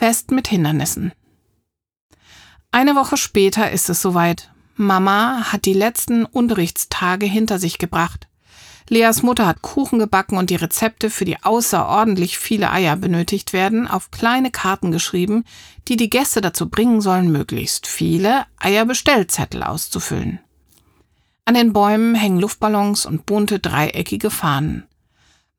Fest mit Hindernissen. Eine Woche später ist es soweit. Mama hat die letzten Unterrichtstage hinter sich gebracht. Leas Mutter hat Kuchen gebacken und die Rezepte, für die außerordentlich viele Eier benötigt werden, auf kleine Karten geschrieben, die die Gäste dazu bringen sollen, möglichst viele Eierbestellzettel auszufüllen. An den Bäumen hängen Luftballons und bunte dreieckige Fahnen.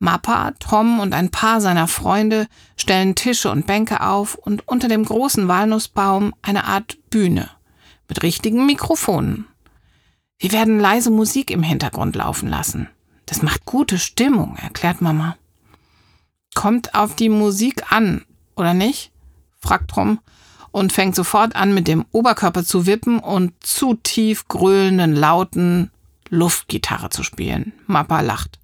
Mappa, Tom und ein paar seiner Freunde stellen Tische und Bänke auf und unter dem großen Walnussbaum eine Art Bühne mit richtigen Mikrofonen. Wir werden leise Musik im Hintergrund laufen lassen. Das macht gute Stimmung, erklärt Mama. Kommt auf die Musik an, oder nicht? fragt Tom und fängt sofort an, mit dem Oberkörper zu wippen und zu tief gröhlenden, lauten Luftgitarre zu spielen. Mappa lacht.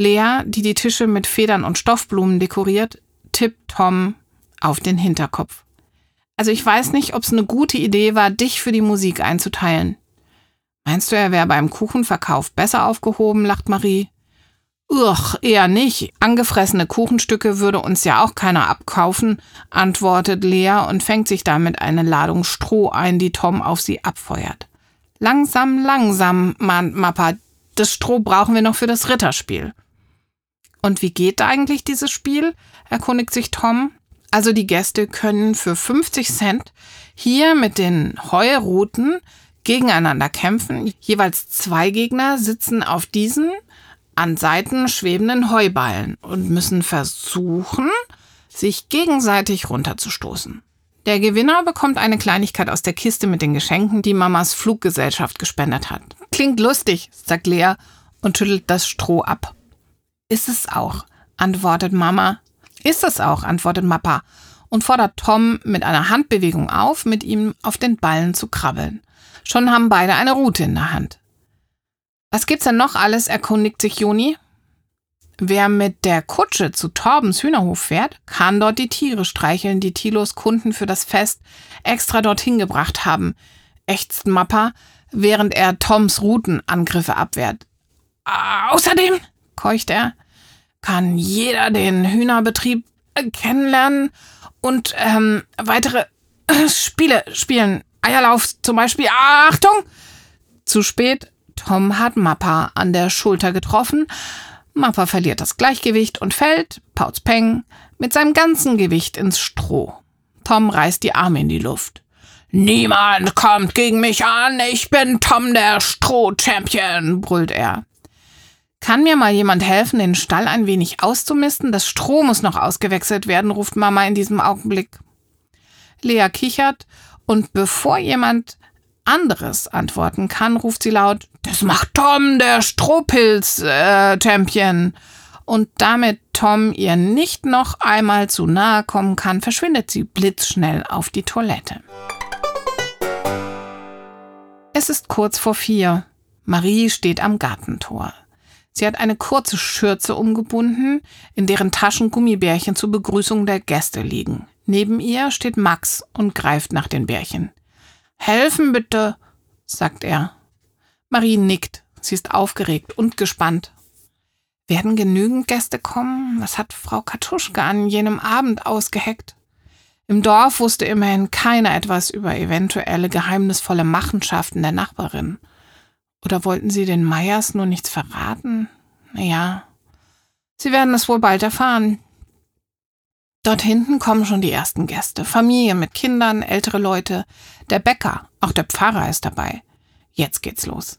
Lea, die die Tische mit Federn und Stoffblumen dekoriert, tippt Tom auf den Hinterkopf. Also ich weiß nicht, ob es eine gute Idee war, dich für die Musik einzuteilen. Meinst du, er wäre beim Kuchenverkauf besser aufgehoben? lacht Marie. Uch, eher nicht. Angefressene Kuchenstücke würde uns ja auch keiner abkaufen, antwortet Lea und fängt sich damit eine Ladung Stroh ein, die Tom auf sie abfeuert. Langsam, langsam, mahnt Mappa. Das Stroh brauchen wir noch für das Ritterspiel. Und wie geht eigentlich dieses Spiel? erkundigt sich Tom. Also die Gäste können für 50 Cent hier mit den Heuruten gegeneinander kämpfen. Jeweils zwei Gegner sitzen auf diesen an Seiten schwebenden Heuballen und müssen versuchen, sich gegenseitig runterzustoßen. Der Gewinner bekommt eine Kleinigkeit aus der Kiste mit den Geschenken, die Mamas Fluggesellschaft gespendet hat. Klingt lustig, sagt Lea und schüttelt das Stroh ab. Ist es auch, antwortet Mama. Ist es auch, antwortet Mappa und fordert Tom mit einer Handbewegung auf, mit ihm auf den Ballen zu krabbeln. Schon haben beide eine Rute in der Hand. Was gibt's denn noch alles? erkundigt sich Joni. Wer mit der Kutsche zu Torbens Hühnerhof fährt, kann dort die Tiere streicheln, die Tilos Kunden für das Fest extra dorthin gebracht haben, ächzt Mappa, während er Toms Rutenangriffe abwehrt. Außerdem, keucht er, kann jeder den Hühnerbetrieb äh, kennenlernen und ähm, weitere äh, Spiele spielen. Eierlauf zum Beispiel. Achtung! Zu spät. Tom hat Mappa an der Schulter getroffen. Mappa verliert das Gleichgewicht und fällt, Pauz Peng, mit seinem ganzen Gewicht ins Stroh. Tom reißt die Arme in die Luft. Niemand kommt gegen mich an, ich bin Tom der Stroh-Champion, brüllt er. Kann mir mal jemand helfen, den Stall ein wenig auszumisten? Das Stroh muss noch ausgewechselt werden, ruft Mama in diesem Augenblick. Lea kichert und bevor jemand anderes antworten kann, ruft sie laut, das macht Tom, der Strohpilz-Champion. Äh, und damit Tom ihr nicht noch einmal zu nahe kommen kann, verschwindet sie blitzschnell auf die Toilette. Es ist kurz vor vier. Marie steht am Gartentor. Sie hat eine kurze Schürze umgebunden, in deren Taschen Gummibärchen zur Begrüßung der Gäste liegen. Neben ihr steht Max und greift nach den Bärchen. Helfen bitte, sagt er. Marie nickt. Sie ist aufgeregt und gespannt. Werden genügend Gäste kommen? Was hat Frau Katuschka an jenem Abend ausgeheckt? Im Dorf wusste immerhin keiner etwas über eventuelle geheimnisvolle Machenschaften der Nachbarin. Oder wollten sie den Meyers nur nichts verraten? Naja, sie werden es wohl bald erfahren. Dort hinten kommen schon die ersten Gäste. Familien mit Kindern, ältere Leute, der Bäcker, auch der Pfarrer ist dabei. Jetzt geht's los.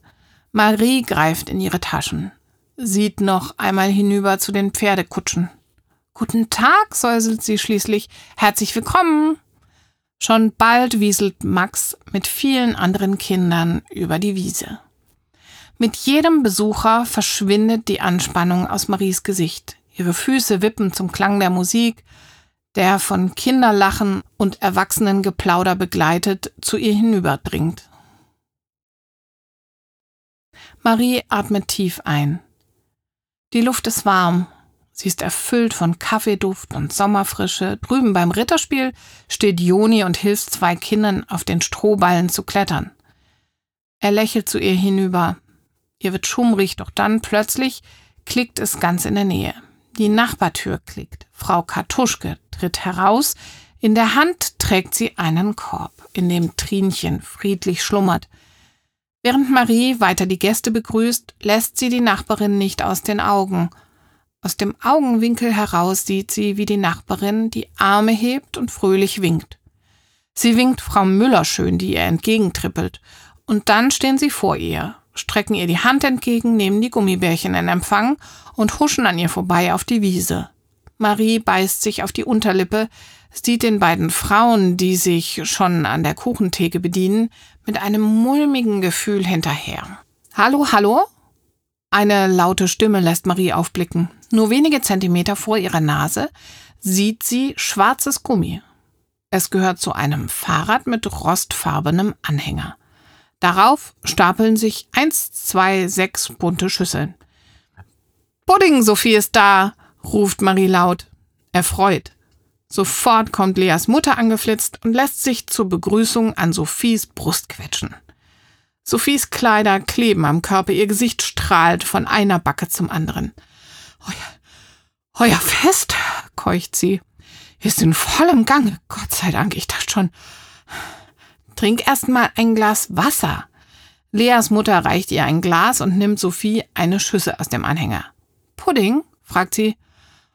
Marie greift in ihre Taschen, sieht noch einmal hinüber zu den Pferdekutschen. Guten Tag, säuselt sie schließlich. Herzlich willkommen. Schon bald wieselt Max mit vielen anderen Kindern über die Wiese. Mit jedem Besucher verschwindet die Anspannung aus Maries Gesicht. Ihre Füße wippen zum Klang der Musik, der von Kinderlachen und Erwachsenengeplauder begleitet zu ihr hinüberdringt. Marie atmet tief ein. Die Luft ist warm. Sie ist erfüllt von Kaffeeduft und Sommerfrische. Drüben beim Ritterspiel steht Joni und hilft zwei Kindern auf den Strohballen zu klettern. Er lächelt zu ihr hinüber. Ihr wird schummrig, doch dann plötzlich klickt es ganz in der Nähe. Die Nachbartür klickt. Frau Kartuschke tritt heraus In der Hand trägt sie einen Korb, in dem Trinchen friedlich schlummert. Während Marie weiter die Gäste begrüßt, lässt sie die Nachbarin nicht aus den Augen. Aus dem Augenwinkel heraus sieht sie, wie die Nachbarin die Arme hebt und fröhlich winkt. Sie winkt Frau Müller schön, die ihr entgegentrippelt, und dann stehen sie vor ihr, strecken ihr die Hand entgegen, nehmen die Gummibärchen in Empfang und huschen an ihr vorbei auf die Wiese. Marie beißt sich auf die Unterlippe, sieht den beiden Frauen, die sich schon an der Kuchentheke bedienen, mit einem mulmigen Gefühl hinterher. Hallo, hallo? Eine laute Stimme lässt Marie aufblicken. Nur wenige Zentimeter vor ihrer Nase sieht sie schwarzes Gummi. Es gehört zu einem Fahrrad mit rostfarbenem Anhänger. Darauf stapeln sich eins, zwei, sechs bunte Schüsseln. Pudding, Sophie ist da, ruft Marie laut, erfreut. Sofort kommt Leas Mutter angeflitzt und lässt sich zur Begrüßung an Sophies Brust quetschen. Sophies Kleider kleben am Körper, ihr Gesicht strahlt von einer Backe zum anderen. Euer, euer Fest, keucht sie. Ist in vollem Gange, Gott sei Dank, ich dachte schon. Trink erst mal ein Glas Wasser. Leas Mutter reicht ihr ein Glas und nimmt Sophie eine Schüssel aus dem Anhänger. Pudding? fragt sie.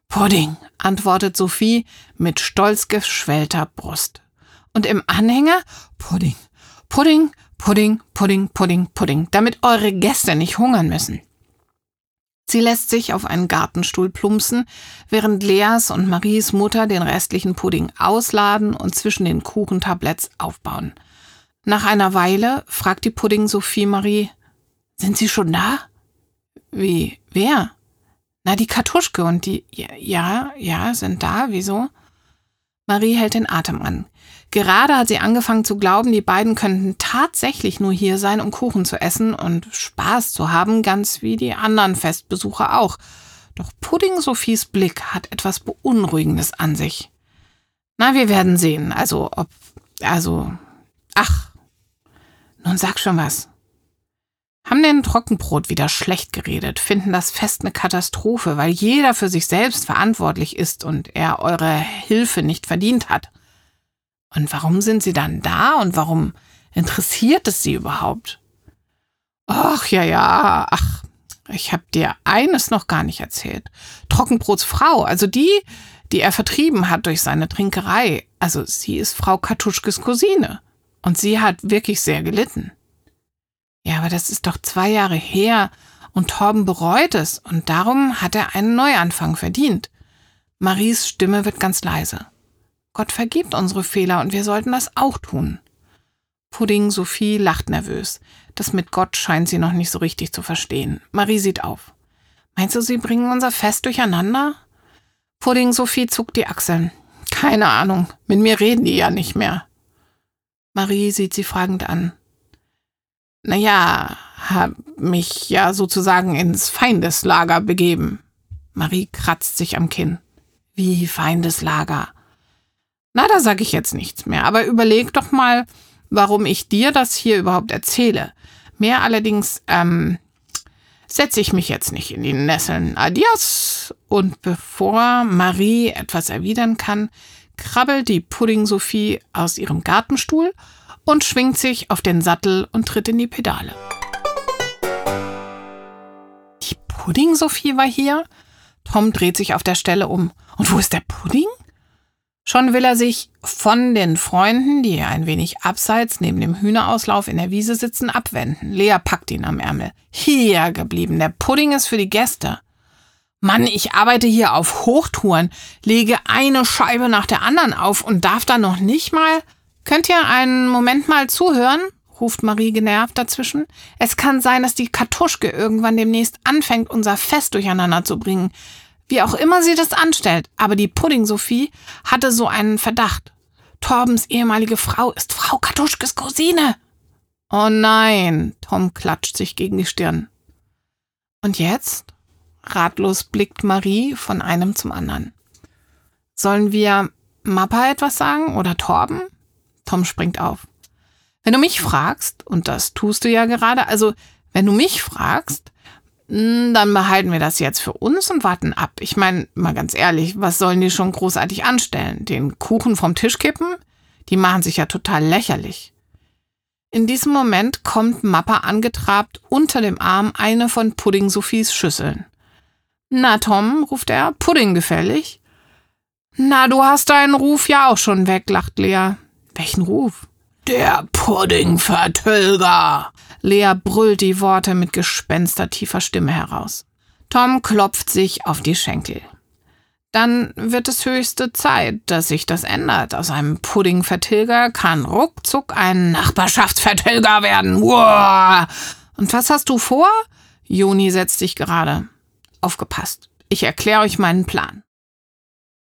Pudding, antwortet Sophie mit stolz geschwellter Brust. Und im Anhänger Pudding, Pudding, Pudding, Pudding, Pudding, Pudding, damit eure Gäste nicht hungern müssen. Sie lässt sich auf einen Gartenstuhl plumpsen, während Leas und Maries Mutter den restlichen Pudding ausladen und zwischen den Kuchentabletts aufbauen. Nach einer Weile fragt die Pudding Sophie Marie, sind Sie schon da? Wie, wer? Na, die Kartuschke und die, ja, ja, sind da, wieso? Marie hält den Atem an. Gerade hat sie angefangen zu glauben, die beiden könnten tatsächlich nur hier sein, um Kuchen zu essen und Spaß zu haben, ganz wie die anderen Festbesucher auch. Doch Pudding Sophies Blick hat etwas Beunruhigendes an sich. Na, wir werden sehen. Also, ob, also, ach. Nun sag schon was. Haben den Trockenbrot wieder schlecht geredet, finden das Fest eine Katastrophe, weil jeder für sich selbst verantwortlich ist und er eure Hilfe nicht verdient hat. Und warum sind sie dann da und warum interessiert es sie überhaupt? Ach ja, ja, ach, ich hab dir eines noch gar nicht erzählt. Trockenbrots Frau, also die, die er vertrieben hat durch seine Trinkerei, also sie ist Frau Katuschkes Cousine. Und sie hat wirklich sehr gelitten. Ja, aber das ist doch zwei Jahre her und Torben bereut es und darum hat er einen Neuanfang verdient. Maries Stimme wird ganz leise. Gott vergibt unsere Fehler und wir sollten das auch tun. Pudding Sophie lacht nervös. Das mit Gott scheint sie noch nicht so richtig zu verstehen. Marie sieht auf. Meinst du, sie bringen unser Fest durcheinander? Pudding Sophie zuckt die Achseln. Keine Ahnung. Mit mir reden die ja nicht mehr. Marie sieht sie fragend an naja, hab mich ja sozusagen ins Feindeslager begeben. Marie kratzt sich am Kinn. Wie Feindeslager? Na, da sag ich jetzt nichts mehr, aber überleg doch mal, warum ich dir das hier überhaupt erzähle. Mehr allerdings, ähm, setze ich mich jetzt nicht in die Nesseln. Adios! Und bevor Marie etwas erwidern kann, krabbelt die Pudding Sophie aus ihrem Gartenstuhl und schwingt sich auf den Sattel und tritt in die Pedale. Die Pudding-Sophie war hier? Tom dreht sich auf der Stelle um. Und wo ist der Pudding? Schon will er sich von den Freunden, die ein wenig abseits neben dem Hühnerauslauf in der Wiese sitzen, abwenden. Lea packt ihn am Ärmel. Hier geblieben, der Pudding ist für die Gäste. Mann, ich arbeite hier auf Hochtouren, lege eine Scheibe nach der anderen auf und darf da noch nicht mal. Könnt ihr einen Moment mal zuhören? ruft Marie genervt dazwischen. Es kann sein, dass die Kartuschke irgendwann demnächst anfängt, unser Fest durcheinander zu bringen. Wie auch immer sie das anstellt, aber die Pudding-Sophie hatte so einen Verdacht. Torbens ehemalige Frau ist Frau Kartuschkes Cousine. Oh nein, Tom klatscht sich gegen die Stirn. Und jetzt? Ratlos blickt Marie von einem zum anderen. Sollen wir Mappa etwas sagen oder Torben? Tom springt auf. Wenn du mich fragst, und das tust du ja gerade, also wenn du mich fragst, Hm, dann behalten wir das jetzt für uns und warten ab. Ich meine, mal ganz ehrlich, was sollen die schon großartig anstellen? Den Kuchen vom Tisch kippen? Die machen sich ja total lächerlich. In diesem Moment kommt Mappa angetrabt, unter dem Arm eine von Pudding Sophies Schüsseln. Na, Tom, ruft er, Pudding gefällig? Na, du hast deinen Ruf ja auch schon weg, lacht Lea. Welchen Ruf? Der Puddingvertilger. Lea brüllt die Worte mit gespenstertiefer Stimme heraus. Tom klopft sich auf die Schenkel. Dann wird es höchste Zeit, dass sich das ändert. Aus einem Puddingvertilger kann ruckzuck ein Nachbarschaftsvertilger werden. Uah! Und was hast du vor? Juni setzt sich gerade. Aufgepasst. Ich erkläre euch meinen Plan.